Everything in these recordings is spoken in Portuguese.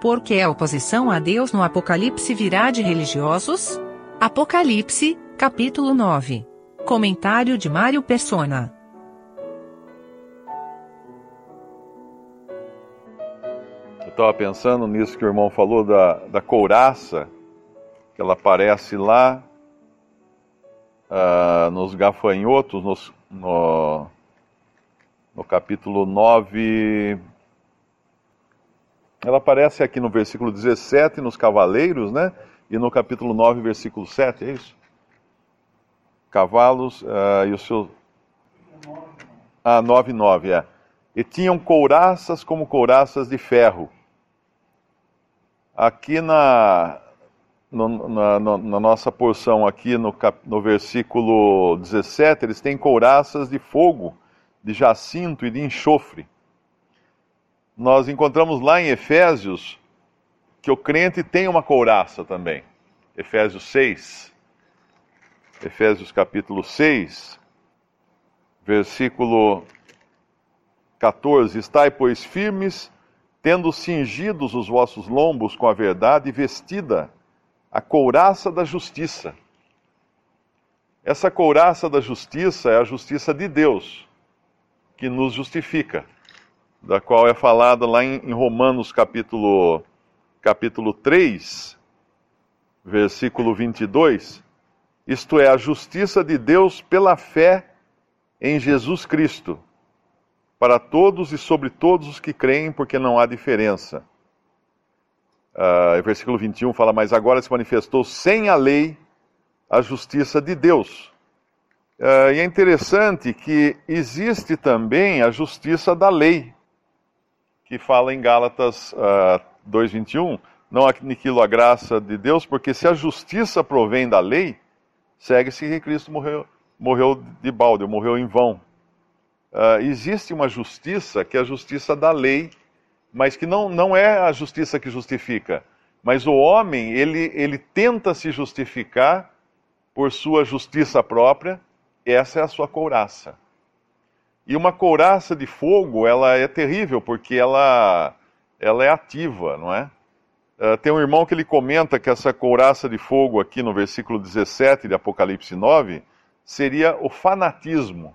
Por que a oposição a Deus no Apocalipse virá de religiosos? Apocalipse, capítulo 9. Comentário de Mário Persona. Eu estava pensando nisso que o irmão falou da, da couraça, que ela aparece lá uh, nos gafanhotos, nos, no, no capítulo 9. Ela aparece aqui no versículo 17, nos cavaleiros, né? E no capítulo 9, versículo 7, é isso? Cavalos uh, e o seu. Ah, 9, 9, é. E tinham couraças como couraças de ferro. Aqui na, no, na, na, nossa porção aqui no, cap, no versículo 17, eles têm couraças de fogo, de jacinto e de enxofre. Nós encontramos lá em Efésios que o crente tem uma couraça também. Efésios 6. Efésios capítulo 6, versículo 14: Estai, pois, firmes, tendo cingidos os vossos lombos com a verdade, vestida a couraça da justiça. Essa couraça da justiça é a justiça de Deus, que nos justifica, da qual é falada lá em Romanos capítulo, capítulo 3, versículo 22. Isto é, a justiça de Deus pela fé em Jesus Cristo, para todos e sobre todos os que creem, porque não há diferença Uh, versículo 21 fala: Mas agora se manifestou sem a lei a justiça de Deus. Uh, e é interessante que existe também a justiça da lei, que fala em Gálatas uh, 2,21: Não aniquilo a graça de Deus, porque se a justiça provém da lei, segue-se que Cristo morreu, morreu de balde, morreu em vão. Uh, existe uma justiça que é a justiça da lei, mas que não, não é a justiça que justifica. Mas o homem, ele, ele tenta se justificar por sua justiça própria, essa é a sua couraça. E uma couraça de fogo, ela é terrível, porque ela, ela é ativa, não é? Uh, tem um irmão que ele comenta que essa couraça de fogo aqui no versículo 17 de Apocalipse 9 seria o fanatismo.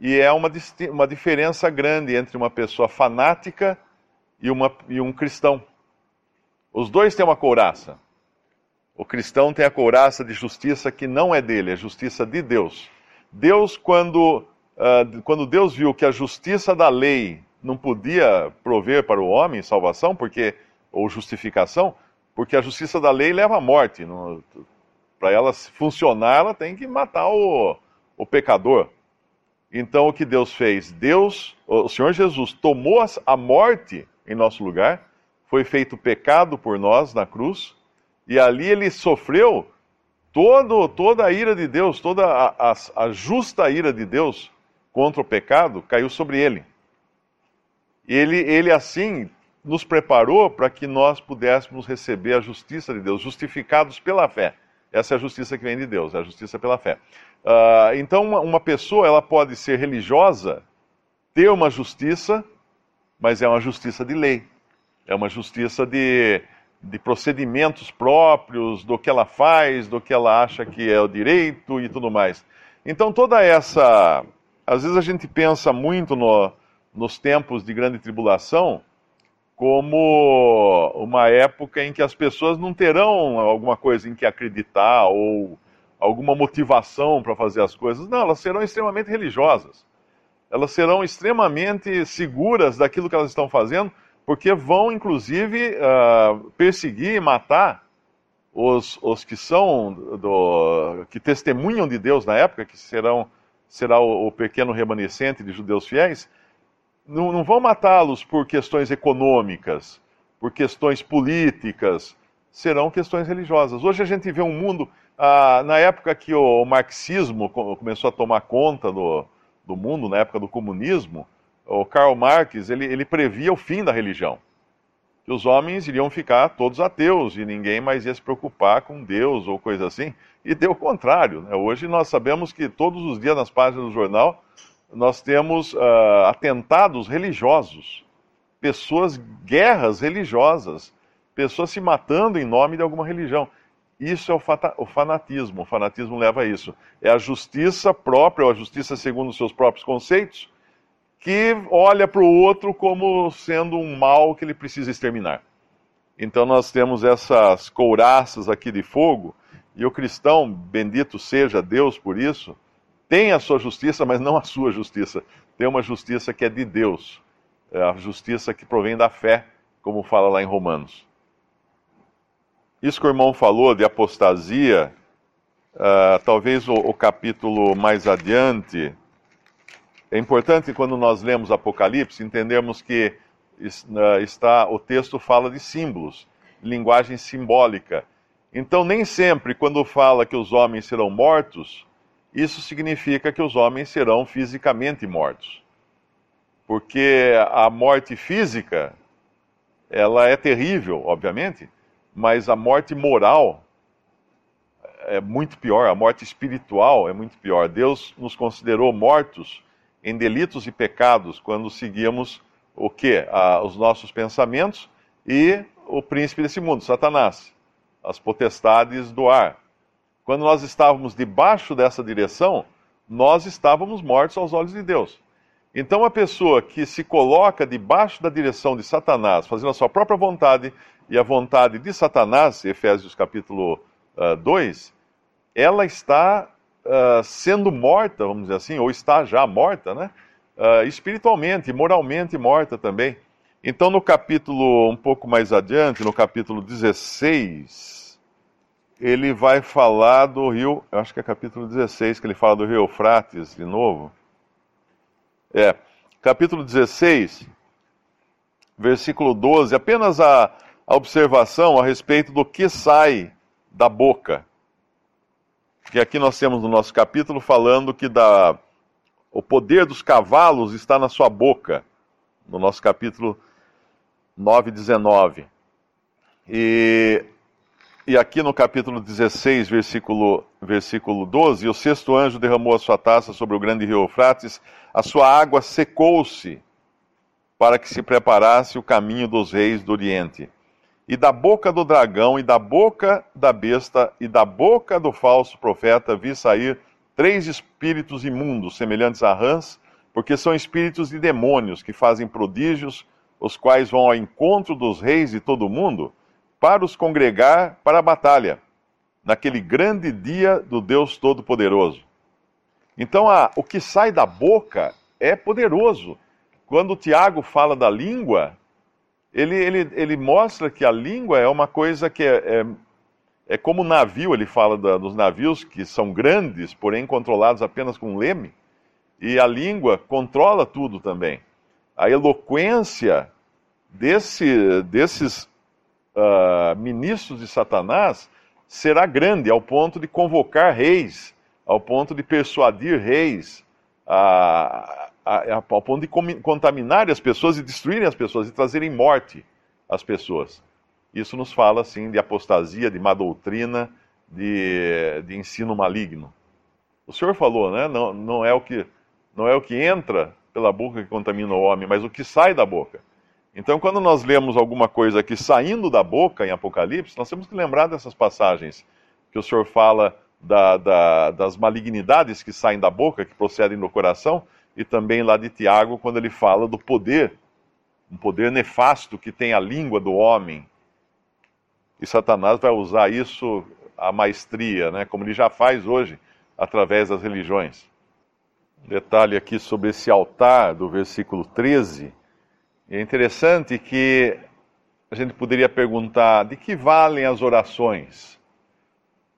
E é uma, uma diferença grande entre uma pessoa fanática e, uma, e um cristão. Os dois têm uma couraça. O cristão tem a couraça de justiça que não é dele, é justiça de Deus. Deus, quando, uh, quando Deus viu que a justiça da lei não podia prover para o homem salvação, porque ou justificação, porque a justiça da lei leva à morte. Para ela funcionar, ela tem que matar o, o pecador. Então o que Deus fez? Deus, o Senhor Jesus, tomou a morte em nosso lugar, foi feito pecado por nós na cruz, e ali ele sofreu todo, toda a ira de Deus, toda a, a, a justa ira de Deus contra o pecado caiu sobre ele. Ele, ele assim nos preparou para que nós pudéssemos receber a justiça de Deus, justificados pela fé. Essa é a justiça que vem de Deus, é a justiça pela fé. Uh, então, uma, uma, pessoa ela pode ser religiosa, ter uma justiça, mas é uma justiça de lei. É uma justiça de, de procedimentos próprios, do que ela faz, do que ela acha que é o direito e tudo mais. Então, toda essa. Às vezes a gente pensa muito no, nos tempos de grande tribulação como uma época em que as pessoas não terão alguma coisa em que acreditar ou alguma motivação para fazer as coisas. Não, elas serão extremamente religiosas. Elas serão extremamente seguras daquilo que elas estão fazendo, porque vão, inclusive, uh, perseguir e matar os, os que são do, que testemunham de Deus na época, que serão será o, o pequeno remanescente de judeus fiéis não, não vão matá-los por questões econômicas, por questões políticas, serão questões religiosas. Hoje a gente vê um mundo, ah, na época que o marxismo começou a tomar conta do, do mundo, na época do comunismo, o Karl Marx ele, ele previa o fim da religião. Que os homens iriam ficar todos ateus e ninguém mais ia se preocupar com Deus ou coisa assim. E deu o contrário. Né? Hoje nós sabemos que todos os dias nas páginas do jornal nós temos uh, atentados religiosos, pessoas, guerras religiosas, pessoas se matando em nome de alguma religião. Isso é o fanatismo. O fanatismo leva a isso. É a justiça própria, ou a justiça segundo os seus próprios conceitos, que olha para o outro como sendo um mal que ele precisa exterminar. Então nós temos essas couraças aqui de fogo, e o cristão, bendito seja Deus por isso, tem a sua justiça, mas não a sua justiça. Tem uma justiça que é de Deus, é a justiça que provém da fé, como fala lá em Romanos. Isso que o irmão falou de apostasia, uh, talvez o, o capítulo mais adiante. É importante quando nós lemos Apocalipse entendermos que está o texto fala de símbolos, linguagem simbólica. Então, nem sempre, quando fala que os homens serão mortos, isso significa que os homens serão fisicamente mortos. Porque a morte física, ela é terrível, obviamente, mas a morte moral é muito pior, a morte espiritual é muito pior. Deus nos considerou mortos em delitos e pecados quando seguíamos o que? os nossos pensamentos e o príncipe desse mundo, Satanás, as potestades do ar. Quando nós estávamos debaixo dessa direção, nós estávamos mortos aos olhos de Deus. Então, a pessoa que se coloca debaixo da direção de Satanás, fazendo a sua própria vontade e a vontade de Satanás, Efésios capítulo uh, 2, ela está uh, sendo morta, vamos dizer assim, ou está já morta, né? uh, espiritualmente, moralmente morta também. Então, no capítulo um pouco mais adiante, no capítulo 16, ele vai falar do rio, eu acho que é capítulo 16 que ele fala do rio Eufrates de novo. É, capítulo 16, versículo 12, apenas a, a observação a respeito do que sai da boca. Que aqui nós temos no nosso capítulo falando que da o poder dos cavalos está na sua boca, no nosso capítulo 9, 19. E, e aqui no capítulo 16, versículo, versículo 12, o sexto anjo derramou a sua taça sobre o grande rio Eufrates, a sua água secou-se para que se preparasse o caminho dos reis do Oriente. E da boca do dragão, e da boca da besta, e da boca do falso profeta vi sair três espíritos imundos, semelhantes a rãs, porque são espíritos de demônios que fazem prodígios, os quais vão ao encontro dos reis de todo o mundo, para os congregar para a batalha, naquele grande dia do Deus Todo-Poderoso. Então, a, o que sai da boca é poderoso. Quando Tiago fala da língua, ele, ele, ele mostra que a língua é uma coisa que é, é é como o navio, ele fala da, dos navios que são grandes, porém controlados apenas com leme, e a língua controla tudo também. A eloquência desse, desses uh, ministros de Satanás será grande, ao ponto de convocar reis, ao ponto de persuadir reis, a, a, ao ponto de contaminar as pessoas e destruírem as pessoas e trazerem morte às pessoas. Isso nos fala, assim, de apostasia, de má doutrina, de, de ensino maligno. O Senhor falou, né? Não, não, é o que, não é o que entra pela boca que contamina o homem, mas o que sai da boca. Então, quando nós lemos alguma coisa aqui saindo da boca em Apocalipse, nós temos que lembrar dessas passagens que o Senhor fala da, da, das malignidades que saem da boca, que procedem do coração, e também lá de Tiago, quando ele fala do poder, um poder nefasto que tem a língua do homem, e Satanás vai usar isso a maestria, né, como ele já faz hoje através das religiões. Detalhe aqui sobre esse altar do versículo 13. É interessante que a gente poderia perguntar: de que valem as orações?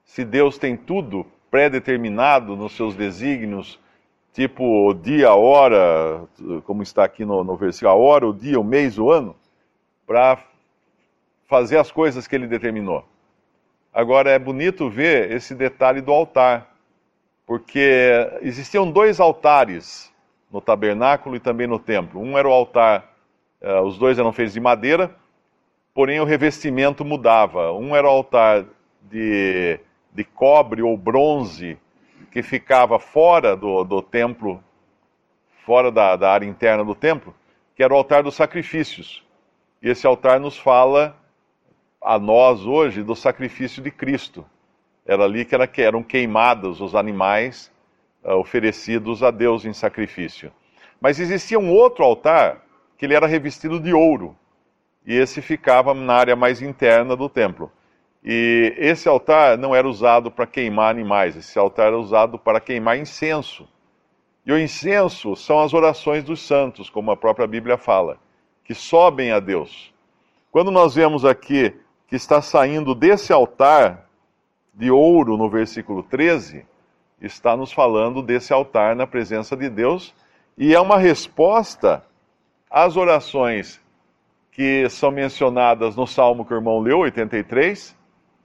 Se Deus tem tudo pré-determinado nos seus desígnios, tipo o dia, a hora, como está aqui no, no versículo, a hora, o dia, o mês, o ano, para fazer as coisas que ele determinou. Agora é bonito ver esse detalhe do altar, porque existiam dois altares no tabernáculo e também no templo. Um era o altar, uh, os dois eram feitos de madeira, porém o revestimento mudava. Um era o altar de, de cobre ou bronze, que ficava fora do, do templo, fora da, da área interna do templo, que era o altar dos sacrifícios. E esse altar nos fala a nós hoje do sacrifício de Cristo. Era ali que, era, que eram queimados os animais uh, oferecidos a Deus em sacrifício. Mas existia um outro altar que ele era revestido de ouro. E esse ficava na área mais interna do templo. E esse altar não era usado para queimar animais, esse altar era usado para queimar incenso. E o incenso são as orações dos santos, como a própria Bíblia fala, que sobem a Deus. Quando nós vemos aqui que está saindo desse altar de ouro no versículo 13, está nos falando desse altar na presença de Deus, e é uma resposta às orações que são mencionadas no Salmo que o irmão leu, 83,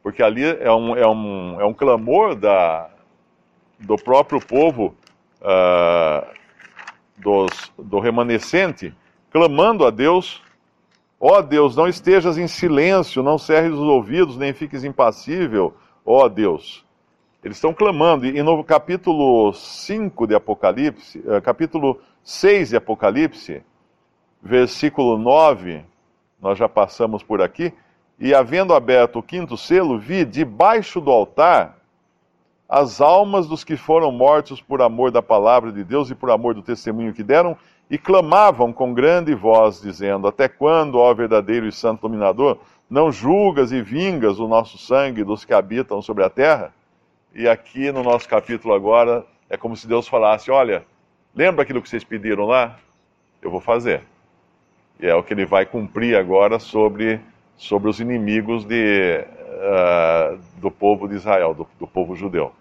porque ali é um, é um, é um clamor da, do próprio povo uh, dos, do remanescente, clamando a Deus: Ó oh Deus, não estejas em silêncio, não cerres os ouvidos, nem fiques impassível, ó oh Deus. Eles estão clamando, e no capítulo 5 de Apocalipse, uh, capítulo 6 de Apocalipse, versículo 9, nós já passamos por aqui e havendo aberto o quinto selo, vi debaixo do altar as almas dos que foram mortos por amor da palavra de Deus e por amor do testemunho que deram, e clamavam com grande voz, dizendo: Até quando, ó verdadeiro e santo dominador, não julgas e vingas o nosso sangue dos que habitam sobre a terra? E aqui no nosso capítulo agora, é como se Deus falasse: Olha, lembra aquilo que vocês pediram lá? Eu vou fazer. E é o que ele vai cumprir agora sobre sobre os inimigos de, uh, do povo de Israel, do, do povo judeu.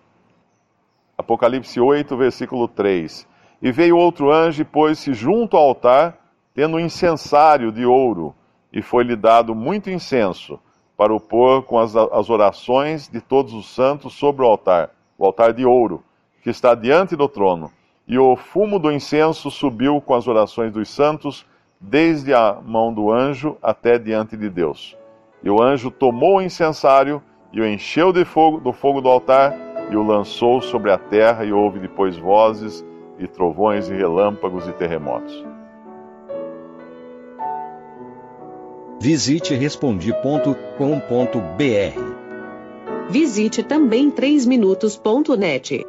Apocalipse 8, versículo 3. E veio outro anjo e pôs-se junto ao altar, tendo um incensário de ouro, e foi-lhe dado muito incenso, para o pôr com as, as orações de todos os santos sobre o altar, o altar de ouro, que está diante do trono. E o fumo do incenso subiu com as orações dos santos desde a mão do anjo até diante de Deus. E o anjo tomou o incensário e o encheu de fogo, do fogo do altar e o lançou sobre a terra, e houve depois vozes e trovões e relâmpagos e terremotos. Visite respondi.com.br. Visite também 3minutos.net.